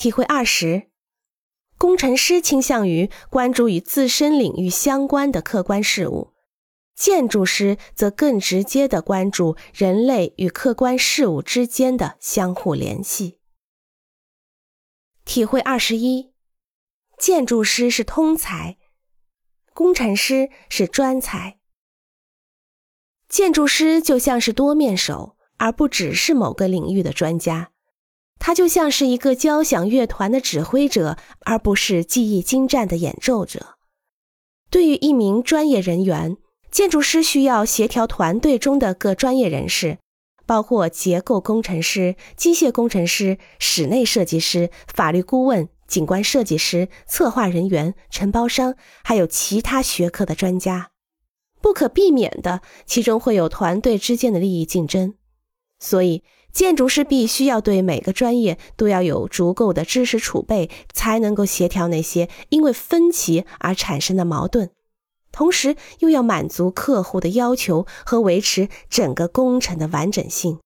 体会二十，工程师倾向于关注与自身领域相关的客观事物，建筑师则更直接的关注人类与客观事物之间的相互联系。体会二十一，建筑师是通才，工程师是专才。建筑师就像是多面手，而不只是某个领域的专家。他就像是一个交响乐团的指挥者，而不是技艺精湛的演奏者。对于一名专业人员，建筑师需要协调团队中的各专业人士，包括结构工程师、机械工程师、室内设计师、法律顾问、景观设计师、策划人员、承包商，还有其他学科的专家。不可避免的，其中会有团队之间的利益竞争，所以。建筑师必须要对每个专业都要有足够的知识储备，才能够协调那些因为分歧而产生的矛盾，同时又要满足客户的要求和维持整个工程的完整性。